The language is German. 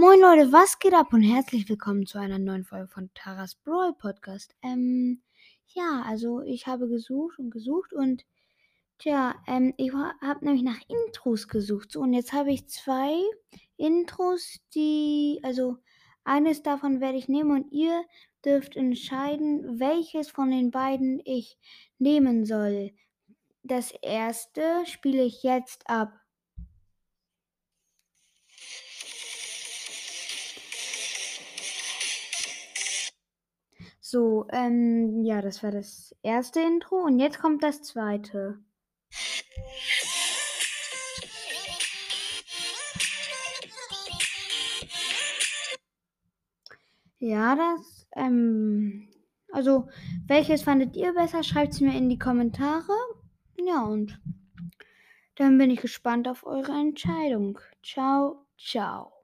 Moin Leute, was geht ab und herzlich willkommen zu einer neuen Folge von Taras Brawl Podcast. Ähm, ja, also ich habe gesucht und gesucht und tja, ähm, ich habe nämlich nach Intros gesucht. So, und jetzt habe ich zwei Intros, die, also eines davon werde ich nehmen und ihr dürft entscheiden, welches von den beiden ich nehmen soll. Das erste spiele ich jetzt ab. So, ähm, ja, das war das erste Intro und jetzt kommt das zweite. Ja, das, ähm, also, welches fandet ihr besser? Schreibt es mir in die Kommentare. Ja, und dann bin ich gespannt auf eure Entscheidung. Ciao, ciao.